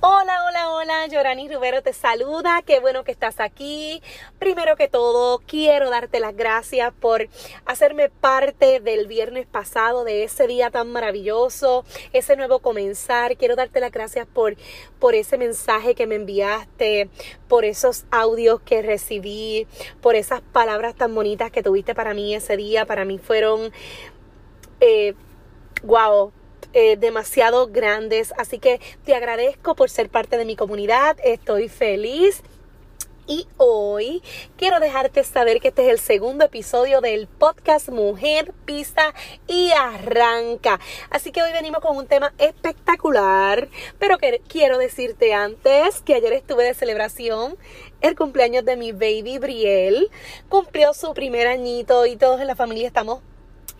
Hola, hola, hola, Yorani Rivero te saluda, qué bueno que estás aquí. Primero que todo, quiero darte las gracias por hacerme parte del viernes pasado, de ese día tan maravilloso, ese nuevo comenzar. Quiero darte las gracias por, por ese mensaje que me enviaste, por esos audios que recibí, por esas palabras tan bonitas que tuviste para mí ese día. Para mí fueron... Eh, wow, eh, demasiado grandes. Así que te agradezco por ser parte de mi comunidad. Estoy feliz. Y hoy quiero dejarte saber que este es el segundo episodio del podcast Mujer Pisa y Arranca. Así que hoy venimos con un tema espectacular, pero quiero decirte antes que ayer estuve de celebración el cumpleaños de mi baby Briel. Cumplió su primer añito y todos en la familia estamos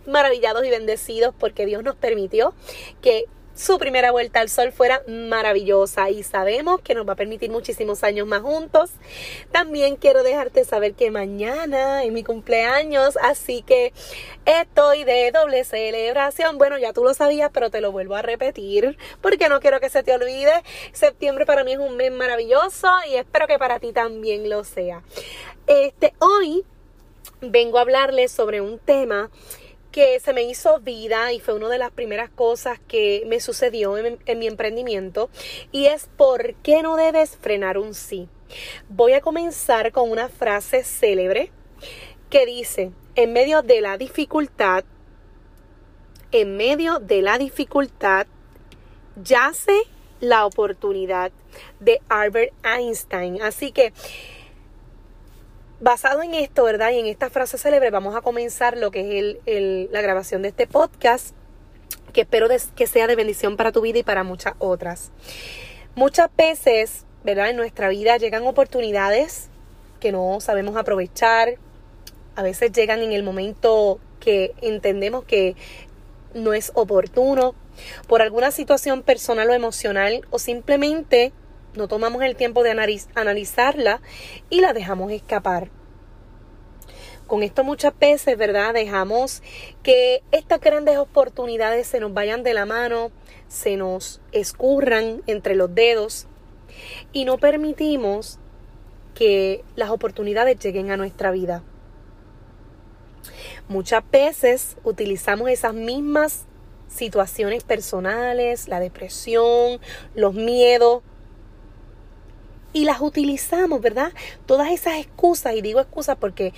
maravillados y bendecidos porque Dios nos permitió que su primera vuelta al sol fuera maravillosa y sabemos que nos va a permitir muchísimos años más juntos. También quiero dejarte saber que mañana es mi cumpleaños, así que estoy de doble celebración. Bueno, ya tú lo sabías, pero te lo vuelvo a repetir porque no quiero que se te olvide. Septiembre para mí es un mes maravilloso y espero que para ti también lo sea. Este, hoy vengo a hablarles sobre un tema que se me hizo vida y fue una de las primeras cosas que me sucedió en, mi emprendimiento y es por qué no debes frenar un sí. Voy a comenzar con una frase célebre que dice, en medio de la dificultad, en medio de la dificultad, yace la oportunidad de Albert Einstein. Así que basado en esto, ¿verdad? Y en esta frase célebre vamos a comenzar lo que es el, la grabación de este podcast, que espero que sea de bendición para tu vida y para muchas otras. Muchas veces, ¿verdad? En nuestra vida llegan oportunidades que no sabemos aprovechar. A veces llegan en el momento que entendemos que no es oportuno, por alguna situación personal o emocional, o simplemente no tomamos el tiempo de analizarla y la dejamos escapar. Con esto muchas veces, ¿verdad? Dejamos que estas grandes oportunidades se nos vayan de la mano, se nos escurran entre los dedos y no permitimos que las oportunidades lleguen a nuestra vida. Muchas veces utilizamos esas mismas situaciones personales, la depresión, los miedos, y las utilizamos, ¿verdad? Todas esas excusas, y digo excusas porque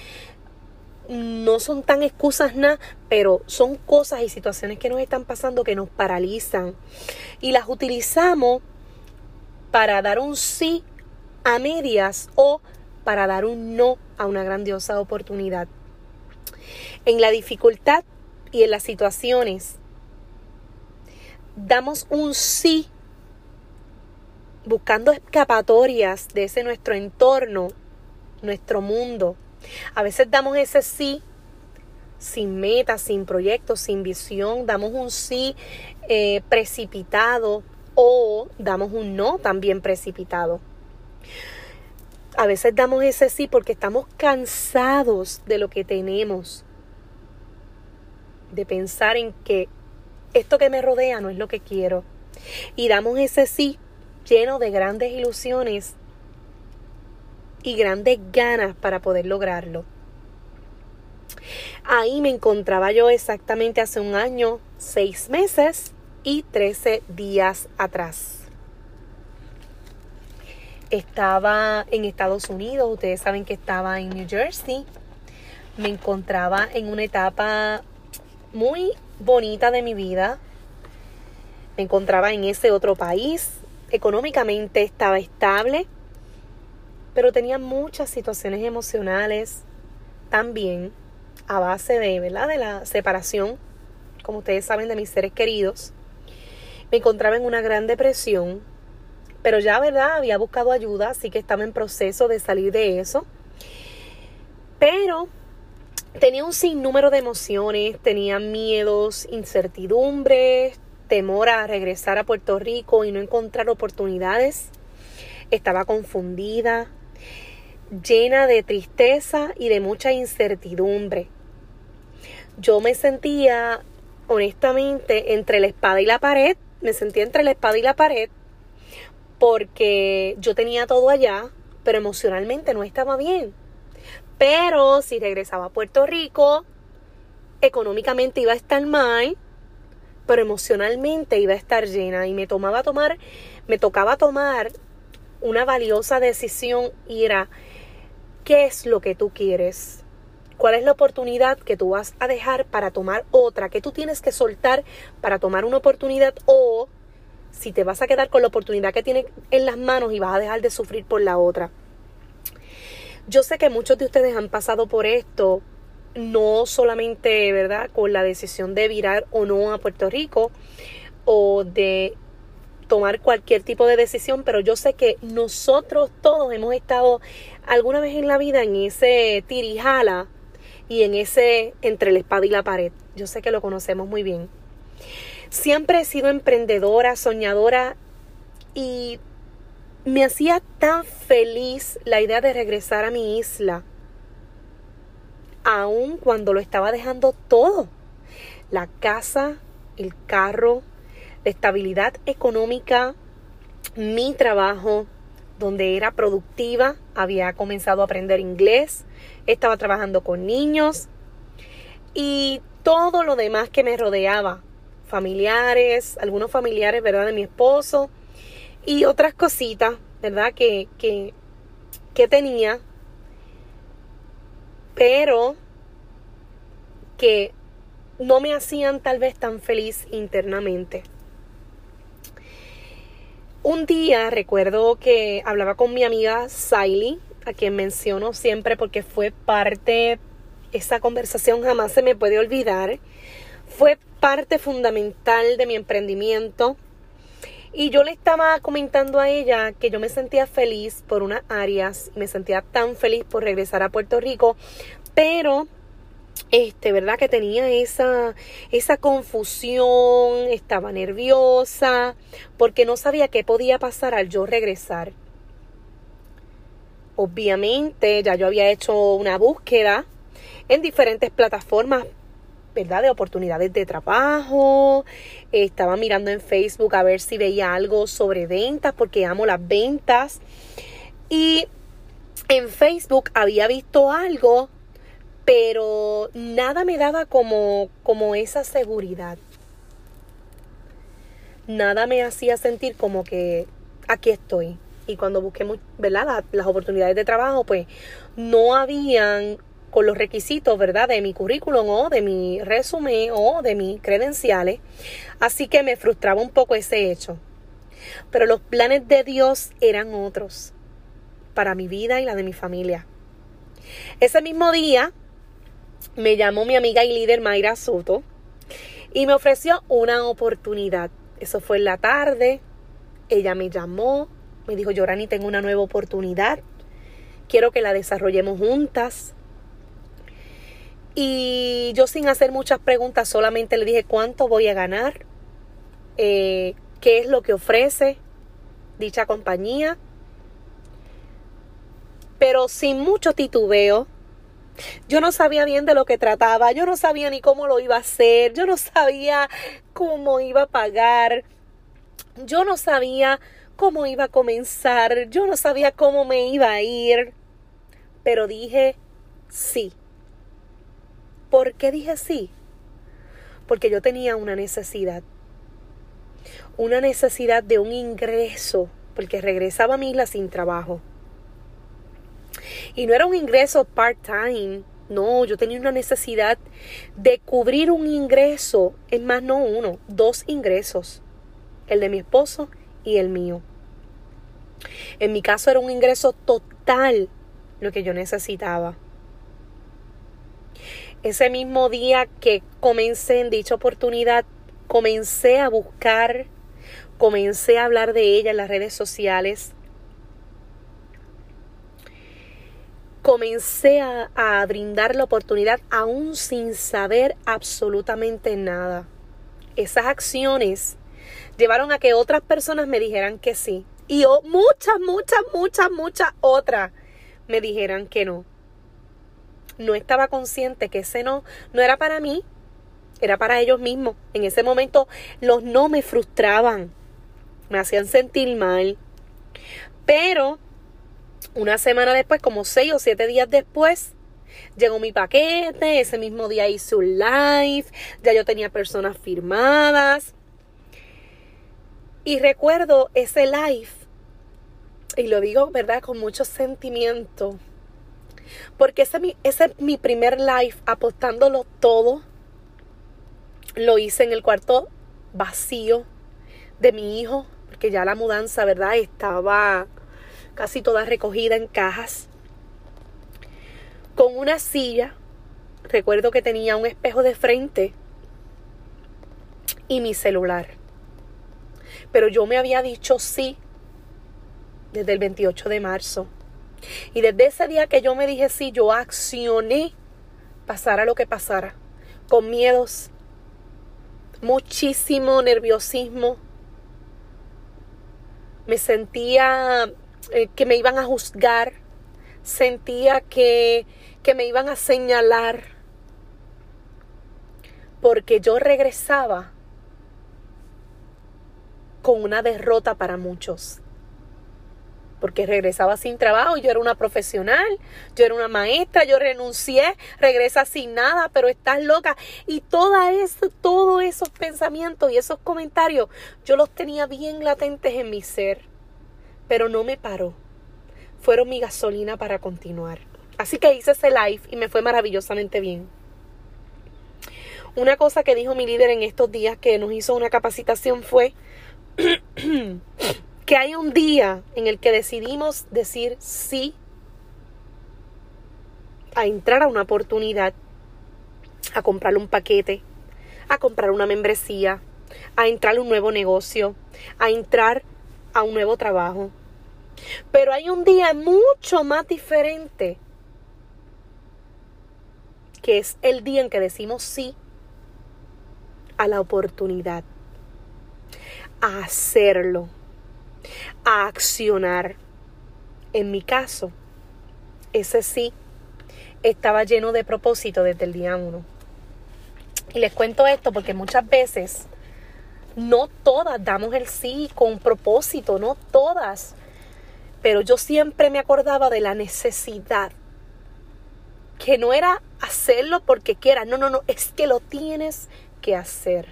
no son tan excusas nada, pero son cosas y situaciones que nos están pasando que nos paralizan. Y las utilizamos para dar un sí a medias o para dar un no a una grandiosa oportunidad. En la dificultad y en las situaciones, damos un sí buscando escapatorias de ese nuestro entorno, nuestro mundo. A veces damos ese sí sin meta, sin proyecto, sin visión, damos un sí eh, precipitado o damos un no también precipitado. A veces damos ese sí porque estamos cansados de lo que tenemos, de pensar en que esto que me rodea no es lo que quiero. Y damos ese sí lleno de grandes ilusiones y grandes ganas para poder lograrlo. Ahí me encontraba yo exactamente hace un año, seis meses y trece días atrás. estaba en Estados Unidos, ustedes saben que estaba en New Jersey, me encontraba en una etapa muy bonita de mi vida, me encontraba en ese otro país, económicamente estaba estable, pero tenía muchas situaciones emocionales también a base de, ¿verdad? de la separación, como ustedes saben, de mis seres queridos. Me encontraba en una gran depresión, pero ya, ¿verdad? Había buscado ayuda, así que estaba en proceso de salir de eso. Pero tenía un sinnúmero de emociones, tenía miedos, incertidumbres, temor a regresar a Puerto Rico y no encontrar oportunidades. Estaba confundida, llena de tristeza y de mucha incertidumbre. Yo me sentía, honestamente, entre la espada y la pared. Me sentía entre la espada y la pared porque yo tenía todo allá, pero emocionalmente no estaba bien. Pero si regresaba a Puerto Rico, económicamente iba a estar mal, pero emocionalmente iba a estar llena y me tomaba tomar, me tocaba tomar una valiosa decisión y era ¿qué es lo que tú quieres? ¿Cuál es la oportunidad que tú vas a dejar para tomar otra? ¿Qué tú tienes que soltar para tomar una oportunidad o si te vas a quedar con la oportunidad que tienes en las manos y vas a dejar de sufrir por la otra. Yo sé que muchos de ustedes han pasado por esto, no solamente, ¿verdad?, con la decisión de virar o no a Puerto Rico o de tomar cualquier tipo de decisión, pero yo sé que nosotros todos hemos estado alguna vez en la vida en ese tirijala y en ese entre la espada y la pared. Yo sé que lo conocemos muy bien. Siempre he sido emprendedora, soñadora y me hacía tan feliz la idea de regresar a mi isla, aun cuando lo estaba dejando todo. La casa, el carro, la estabilidad económica, mi trabajo, donde era productiva, había comenzado a aprender inglés, estaba trabajando con niños y todo lo demás que me rodeaba, familiares, algunos familiares, ¿verdad? De mi esposo y otras cositas, ¿verdad? Que, que, que tenía, pero que no me hacían tal vez tan feliz internamente. Un día recuerdo que hablaba con mi amiga Siley, a quien menciono siempre porque fue parte, esa conversación jamás se me puede olvidar. Fue parte fundamental de mi emprendimiento. Y yo le estaba comentando a ella que yo me sentía feliz por unas áreas, me sentía tan feliz por regresar a Puerto Rico, pero este, ¿verdad? Que tenía esa, esa confusión, estaba nerviosa, porque no sabía qué podía pasar al yo regresar. Obviamente, ya yo había hecho una búsqueda en diferentes plataformas ¿verdad? De oportunidades de trabajo. Estaba mirando en Facebook a ver si veía algo sobre ventas, porque amo las ventas. Y en Facebook había visto algo, pero nada me daba como, como esa seguridad. Nada me hacía sentir como que aquí estoy. Y cuando busqué, ¿verdad? Las, las oportunidades de trabajo, pues no habían con los requisitos, ¿verdad? De mi currículum o de mi resumen o de mis credenciales. Así que me frustraba un poco ese hecho. Pero los planes de Dios eran otros para mi vida y la de mi familia. Ese mismo día me llamó mi amiga y líder Mayra Soto y me ofreció una oportunidad. Eso fue en la tarde. Ella me llamó, me dijo, Yorani, tengo una nueva oportunidad. Quiero que la desarrollemos juntas. Y yo sin hacer muchas preguntas solamente le dije cuánto voy a ganar, eh, qué es lo que ofrece dicha compañía. Pero sin mucho titubeo, yo no sabía bien de lo que trataba, yo no sabía ni cómo lo iba a hacer, yo no sabía cómo iba a pagar, yo no sabía cómo iba a comenzar, yo no sabía cómo me iba a ir, pero dije sí. ¿Por qué dije sí? Porque yo tenía una necesidad. Una necesidad de un ingreso, porque regresaba a mi isla sin trabajo. Y no era un ingreso part-time, no, yo tenía una necesidad de cubrir un ingreso, es más, no uno, dos ingresos, el de mi esposo y el mío. En mi caso era un ingreso total lo que yo necesitaba. Ese mismo día que comencé en dicha oportunidad, comencé a buscar, comencé a hablar de ella en las redes sociales, comencé a, brindar la oportunidad aún sin saber absolutamente nada. Esas acciones llevaron a que otras personas me dijeran que sí. Y muchas, muchas, muchas, muchas otras me dijeran que no. No estaba consciente que ese no no era para mí, era para ellos mismos. En ese momento los no me frustraban, me hacían sentir mal. Pero una semana después, como seis o siete días después, llegó mi paquete. Ese mismo día hice un live. Ya yo tenía personas firmadas. Y recuerdo ese live. Y lo digo, ¿verdad? Con mucho sentimiento. Porque ese, ese es mi primer live apostándolo todo. Lo hice en el cuarto vacío de mi hijo. Porque ya la mudanza, ¿verdad? Estaba casi toda recogida en cajas, con una silla, recuerdo que tenía un espejo de frente y mi celular. Pero yo me había dicho sí desde el 28 de marzo. Y desde ese día que yo me dije sí, yo accioné pasara lo que pasara, con miedos, muchísimo nerviosismo. Me sentía eh, que me iban a juzgar, sentía que, que me iban a señalar, porque yo regresaba con una derrota para muchos. Porque regresaba sin trabajo, yo era una profesional, yo era una maestra, yo renuncié, regresa sin nada, pero estás loca. Y toda eso, todos esos pensamientos y esos comentarios, yo los tenía bien latentes en mi ser pero no me paró. Fueron mi gasolina para continuar. Así que hice ese live y me fue maravillosamente bien. Una cosa que dijo mi líder en estos días que nos hizo una capacitación fue que hay un día en el que decidimos decir sí a entrar a una oportunidad, a comprar un paquete, a comprar una membresía, a entrar a un nuevo negocio, a entrar a un nuevo trabajo, pero hay un día mucho más diferente, que es el día en que decimos sí a la oportunidad, a hacerlo, a accionar. En mi caso, ese sí estaba lleno de propósito desde el día uno. Y les cuento esto porque muchas veces no todas damos el sí con propósito, no todas pero yo siempre me acordaba de la necesidad. Que no era hacerlo porque quiera, no, no, no, es que lo tienes que hacer.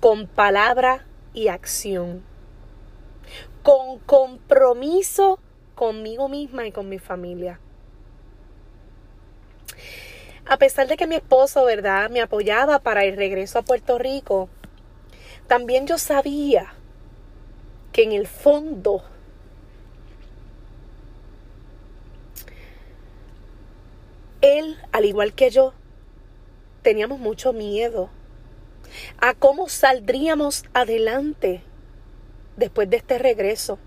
Con palabra y acción. Con compromiso conmigo misma y con mi familia. A pesar de que mi esposo, ¿verdad?, me apoyaba para el regreso a Puerto Rico, también yo sabía que en el fondo él, al igual que yo, teníamos mucho miedo a cómo saldríamos adelante después de este regreso.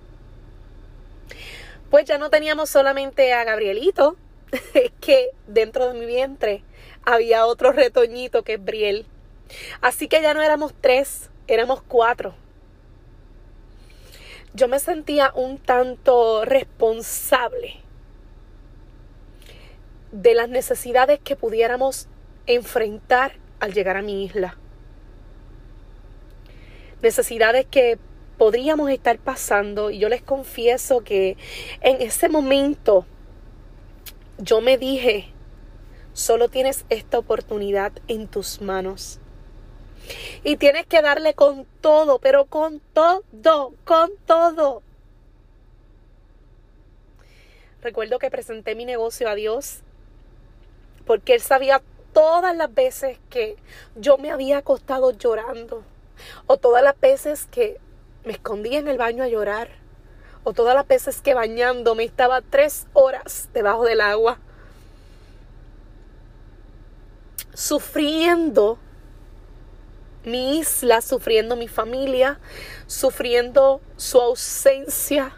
Pues ya no teníamos solamente a Gabrielito, es que dentro de mi vientre había otro retoñito que es Briel. Así que ya no éramos tres, éramos cuatro. Yo me sentía un tanto responsable de las necesidades que pudiéramos enfrentar al llegar a mi isla. Necesidades que podríamos estar pasando y yo les confieso que en ese momento yo me dije, solo tienes esta oportunidad en tus manos. Y tienes que darle con todo, pero con todo, con todo. recuerdo que presenté mi negocio a Dios porque Él sabía todas las veces que yo me había acostado llorando o todas las veces que me escondía en el baño a llorar o todas las veces que bañándome estaba tres horas debajo del agua sufriendo mi isla, sufriendo mi familia, sufriendo su ausencia,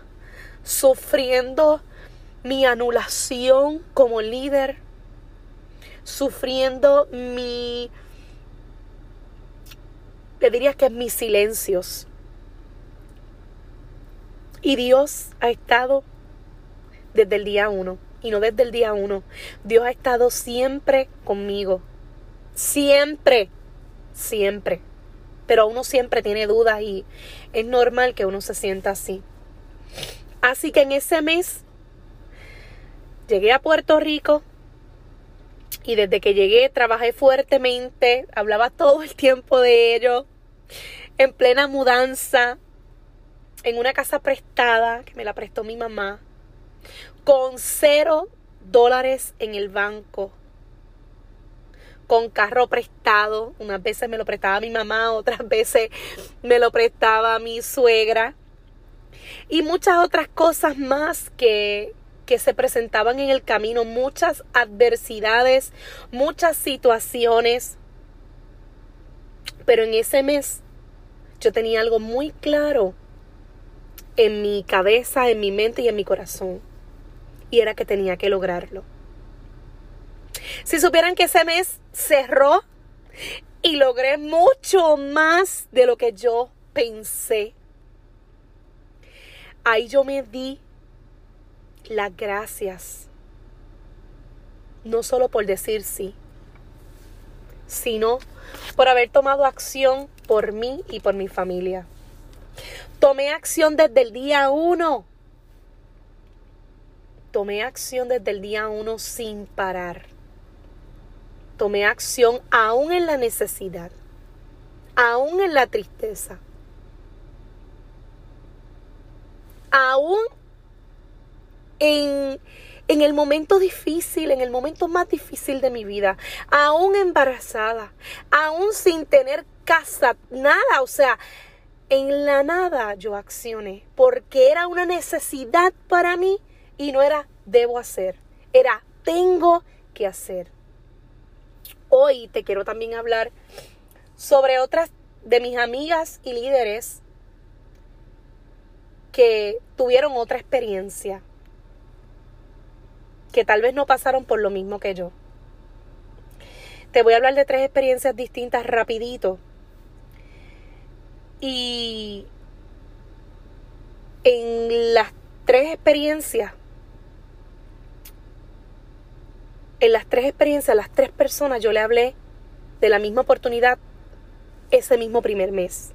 sufriendo mi anulación como líder, sufriendo mi, le diría que mis silencios. Y Dios ha estado desde el día uno, y no desde el día uno. Dios ha estado siempre conmigo, siempre, siempre. Pero uno siempre tiene dudas y es normal que uno se sienta así. Así que en ese mes llegué a Puerto Rico y desde que llegué trabajé fuertemente, hablaba todo el tiempo de ello, en plena mudanza, en una casa prestada que me la prestó mi mamá, con cero dólares en el banco, con carro prestado, unas veces me lo prestaba mi mamá, otras veces me lo prestaba mi suegra y muchas otras cosas más que, que se presentaban en el camino, muchas adversidades, muchas situaciones. Pero en ese mes yo tenía algo muy claro en mi cabeza, en mi mente y en mi corazón. Y era que tenía que lograrlo. Si supieran que ese mes cerró y logré mucho más de lo que yo pensé. Ahí yo me di las gracias. No solo por decir sí, sino por haber tomado acción por mí y por mi familia. Tomé acción desde el día uno. Tomé acción desde el día uno sin parar. Tomé acción aún en la necesidad, aún en la tristeza, aún en, en el momento difícil, en el momento más difícil de mi vida, aún embarazada, aún sin tener casa, nada, o sea, en la nada yo accioné, porque era una necesidad para mí y no era debo hacer, era tengo que hacer. Hoy te quiero también hablar sobre otras de mis amigas y líderes que tuvieron otra experiencia, que tal vez no pasaron por lo mismo que yo. Te voy a hablar de tres experiencias distintas rapidito. Y en las tres experiencias, en las tres experiencias, las tres personas, yo le hablé de la misma oportunidad ese mismo primer mes.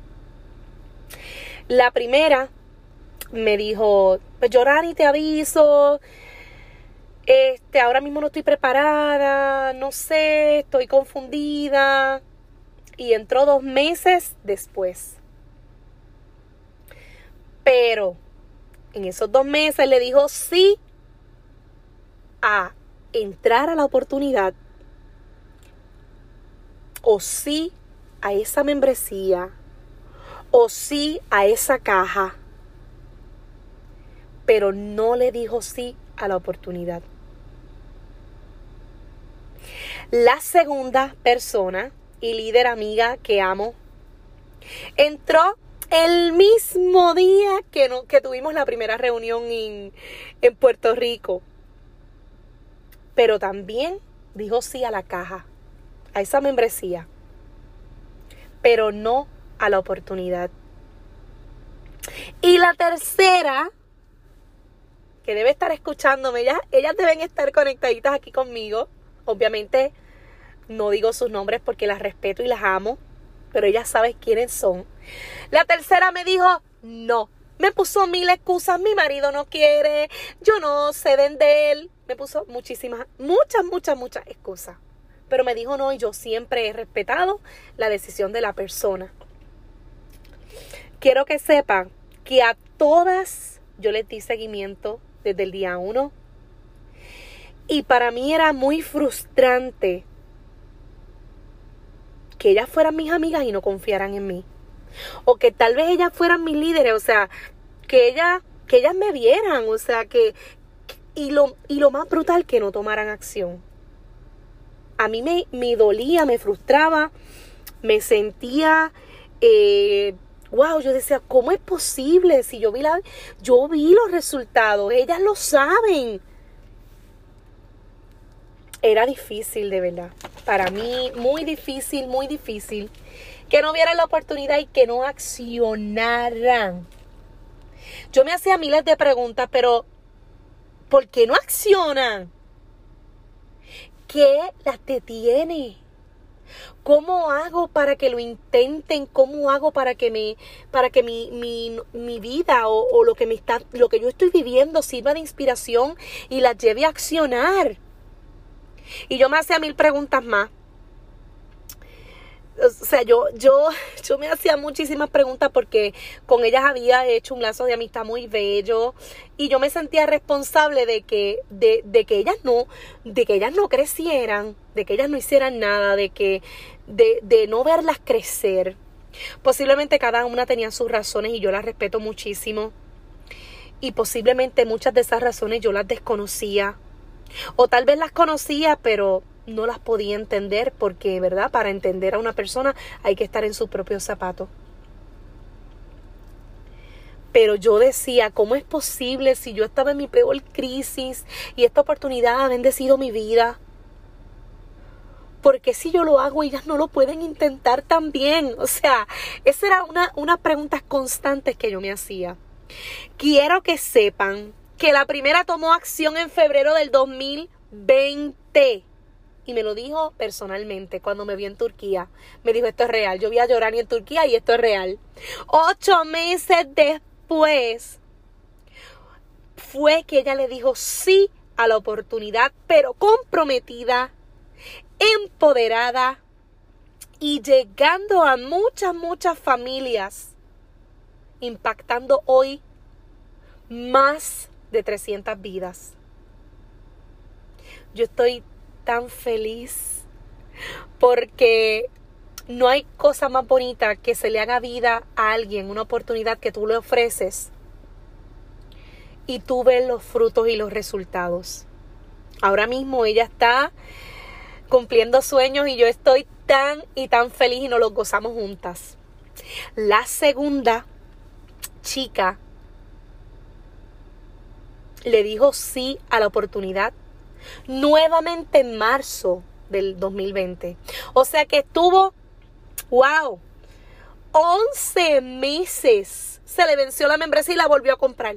La primera me dijo, pues llorar y te aviso, este, ahora mismo no estoy preparada, no sé, estoy confundida. Y entró dos meses después. Pero en esos dos meses le dijo sí a entrar a la oportunidad o sí a esa membresía o sí a esa caja pero no le dijo sí a la oportunidad. La segunda persona y líder amiga que amo entró el mismo día que, no, que tuvimos la primera reunión en, en Puerto Rico. Pero también dijo sí a la caja, a esa membresía, pero no a la oportunidad. Y la tercera que debe estar escuchándome. Ellas, ellas deben estar conectaditas aquí conmigo. Obviamente no digo sus nombres porque las respeto y las amo, pero ellas saben quiénes son. La tercera me dijo, no. Me puso mil excusas, mi marido no quiere, yo no sé de él. Me puso muchísimas, muchas, muchas, muchas excusas. Pero me dijo no y yo siempre he respetado la decisión de la persona. Quiero que sepan que a todas yo les di seguimiento desde el día uno. Y para mí era muy frustrante que ellas fueran mis amigas y no confiaran en mí. O que tal vez ellas fueran mis líderes, o sea, que ellas, que ellas me vieran, o sea, que, y lo, y lo más brutal, que no tomaran acción. A mí me, me dolía, me frustraba, me sentía, eh, wow, yo decía, ¿cómo es posible? Si yo vi la, yo vi los resultados, ellas lo saben. Era difícil, de verdad. Para mí, muy difícil, muy difícil. Que no vieran la oportunidad y que no accionaran. Yo me hacía miles de preguntas, pero ¿por qué no accionan? ¿Qué las detiene? ¿Cómo hago para que lo intenten? ¿Cómo hago para que me, para que mi, mi, mi vida o, o, lo que me está, lo que yo estoy viviendo sirva de inspiración y las lleve a accionar? Y yo me hacía mil preguntas más o sea, yo, yo, yo me hacía muchísimas preguntas porque con ellas había hecho un lazo de amistad muy bello y yo me sentía responsable de que, de, de que ellas no, de que ellas no crecieran, de que ellas no hicieran nada, de que, de, de no verlas crecer. Posiblemente cada una tenía sus razones y yo las respeto muchísimo. Y posiblemente muchas de esas razones yo las desconocía. O tal vez las conocía, pero no las podía entender porque, ¿verdad? Para entender a una persona hay que estar en su propio zapato. Pero yo decía, ¿cómo es posible si yo estaba en mi peor crisis y esta oportunidad ha bendecido mi vida? porque si yo lo hago ellas no lo pueden intentar también? O sea, esa era una, una preguntas constantes que yo me hacía. Quiero que sepan que la primera tomó acción en febrero del 2020 y me lo dijo personalmente cuando me vi en Turquía. Me dijo, esto es real. Yo vi a Yorani en Turquía y esto es real. Ocho meses después fue que ella le dijo sí a la oportunidad, pero comprometida, empoderada y llegando a muchas, muchas familias, impactando hoy más de 300 vidas. Yo estoy tan feliz porque no hay cosa más bonita que se le haga vida a alguien, una oportunidad que tú le ofreces y tú ves los frutos y los resultados. Ahora mismo ella está cumpliendo sueños y yo estoy tan y tan feliz y nos los gozamos juntas. La segunda chica le dijo sí a la oportunidad nuevamente en marzo del 2020. O sea que estuvo, wow, 11 meses. Se le venció la membresía y la volvió a comprar.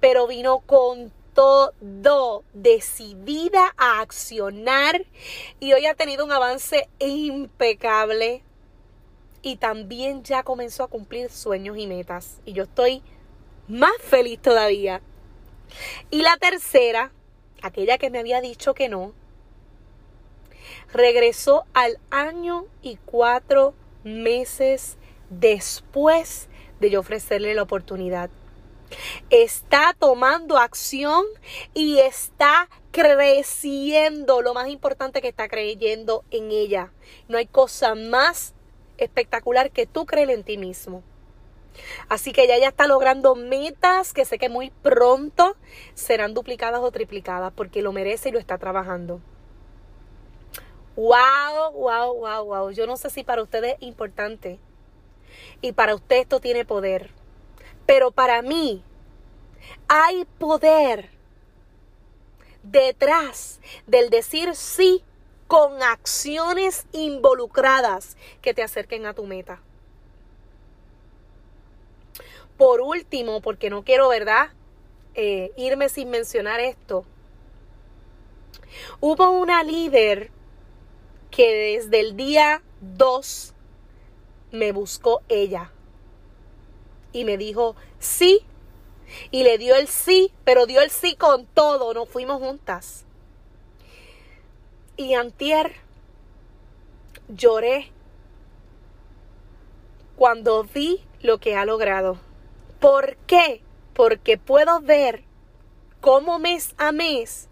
Pero vino con todo, decidida a accionar y hoy ha tenido un avance impecable y también ya comenzó a cumplir sueños y metas. Y yo estoy más feliz todavía y la tercera, aquella que me había dicho que no, regresó al año y cuatro meses después de yo ofrecerle la oportunidad. Está tomando acción y está creciendo. Lo más importante que está creyendo en ella. No hay cosa más espectacular que tú creer en ti mismo. Así que ella ya está logrando metas que sé que muy pronto serán duplicadas o triplicadas porque lo merece y lo está trabajando. Wow, wow, wow, wow. Yo no sé si para ustedes es importante y para usted esto tiene poder. Pero para mí hay poder detrás del decir sí con acciones involucradas que te acerquen a tu meta. Por último, porque no quiero, ¿verdad? Eh, irme sin mencionar esto. Hubo una líder que desde el día 2 me buscó ella y me dijo sí y le dio el sí, pero dio el sí con todo, nos fuimos juntas. Y antier lloré cuando vi lo que ha logrado. ¿Por qué? Porque puedo ver como mes a mes,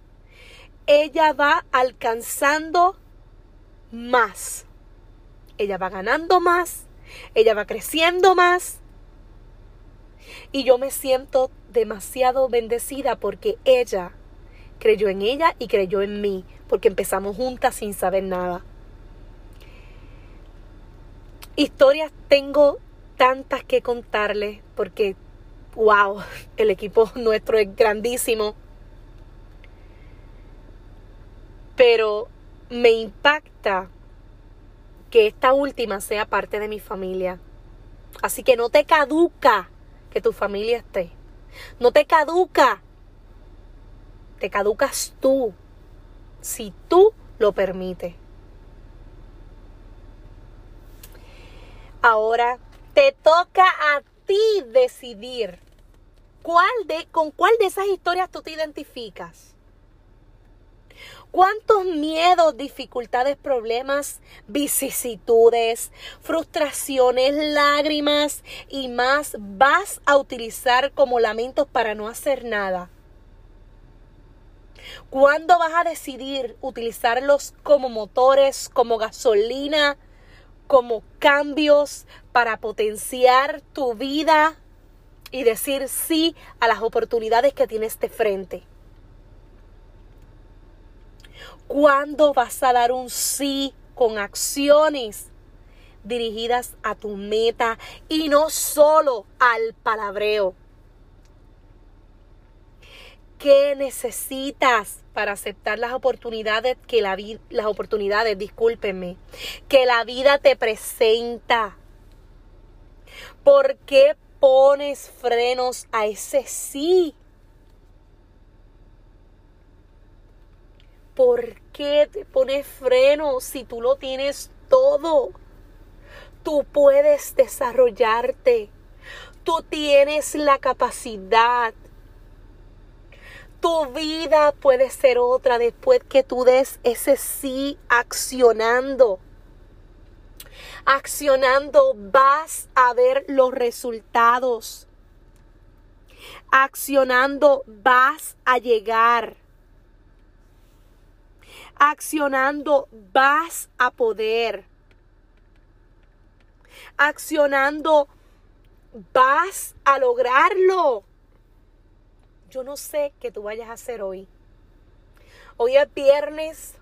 ella va alcanzando más. Ella va ganando más, ella va creciendo más. Y yo me siento demasiado bendecida porque ella creyó en ella y creyó en mí, porque empezamos juntas sin saber nada. Historias tengo tantas que contarles porque, wow, el equipo nuestro es grandísimo. Pero me impacta que esta última sea parte de mi familia. Así que no te caduca que tu familia esté. No te caduca. Te caducas tú. Si tú lo permites. Ahora te toca a ti decidir cuál de, con cuál de esas historias tú te identificas. ¿Cuántos miedos, dificultades, problemas, vicisitudes, frustraciones, lágrimas y más vas a utilizar como lamentos para no hacer nada? ¿Cuándo vas a decidir utilizarlos como motores, como gasolina, como cambios para potenciar tu vida y decir sí a las oportunidades que tienes de frente? ¿Cuándo vas a dar un sí con acciones dirigidas a tu meta y no solo al palabreo? ¿Qué necesitas para aceptar las oportunidades que la vida, las oportunidades, que la vida te presenta? ¿Por qué pones frenos a ese sí? ¿Por qué te pones freno si tú lo tienes todo? Tú puedes desarrollarte. Tú tienes la capacidad. Tu vida puede ser otra después que tú des ese sí accionando. Accionando vas a ver los resultados. Accionando vas a llegar accionando vas a poder. Accionando vas a lograrlo. Yo no sé qué tú vayas a hacer hoy. Hoy es viernes,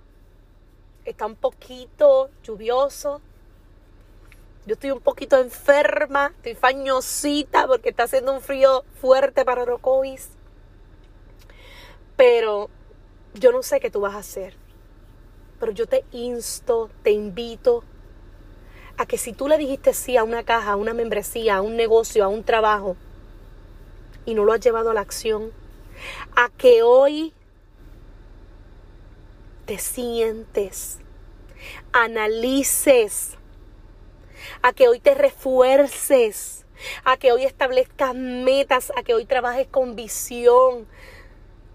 está un poquito lluvioso. Yo estoy un poquito enferma, estoy fañosita porque está haciendo un frío fuerte para Orocovis. Pero yo no sé qué tú vas a hacer. Pero yo te insto, te invito a que si tú le dijiste sí a una caja, a una membresía, a un negocio, a un trabajo, y no lo has llevado a la acción, a que hoy te sientes, analices, a que hoy te refuerces, a que hoy establezcas metas, a que hoy trabajes con visión,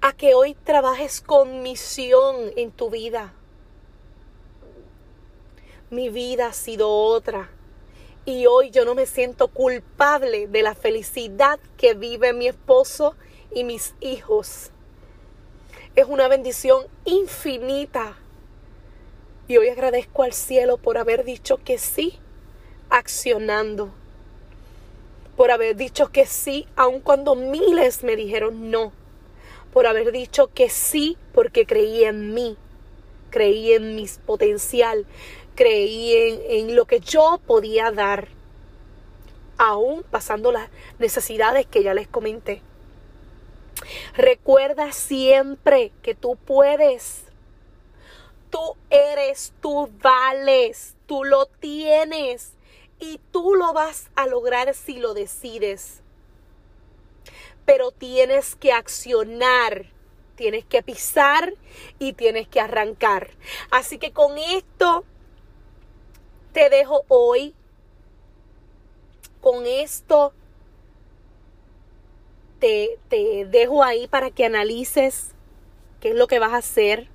a que hoy trabajes con misión en tu vida mi vida ha sido otra. Y hoy yo no me siento culpable de la felicidad que vive mi esposo y mis hijos. Es una bendición infinita. Y hoy agradezco al cielo por haber dicho que sí, accionando. Por haber dicho que sí, aun cuando miles me dijeron no. Por haber dicho que sí, porque creí en mí. Creí en mi potencial creí en, lo que yo podía dar, aún pasando las necesidades que ya les comenté. Recuerda siempre que tú puedes. Tú eres, tú vales, tú lo tienes y tú lo vas a lograr si lo decides. Pero tienes que accionar, tienes que pisar y tienes que arrancar. Así que con esto te dejo hoy con esto. Te, te dejo ahí para que analices qué es lo que vas a hacer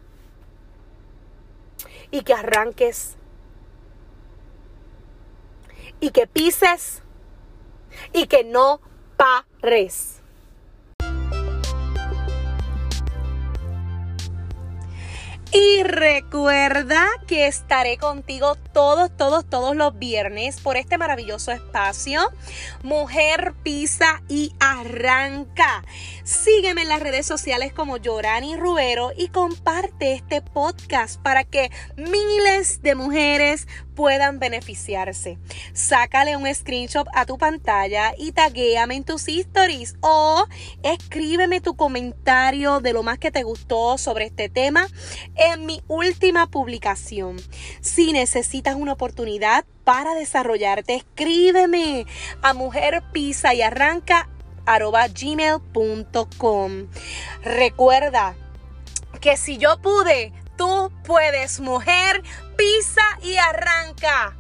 y que arranques y que pises y que no pares. Y recuerda que estaré contigo todos, todos, todos los viernes por este maravilloso espacio. Mujer pisa y arranca. Sígueme en las redes sociales como Yorani Rubero y comparte este podcast para que miles de mujeres puedan beneficiarse. Sácale un screenshot a tu pantalla y taguéame en tus stories o escríbeme tu comentario de lo más que te gustó sobre este tema en mi última publicación. Si necesitas una oportunidad para desarrollarte, escríbeme a mujer pisa y arranca gmail.com. Recuerda que si yo pude, tú puedes, mujer, pisa y arranca.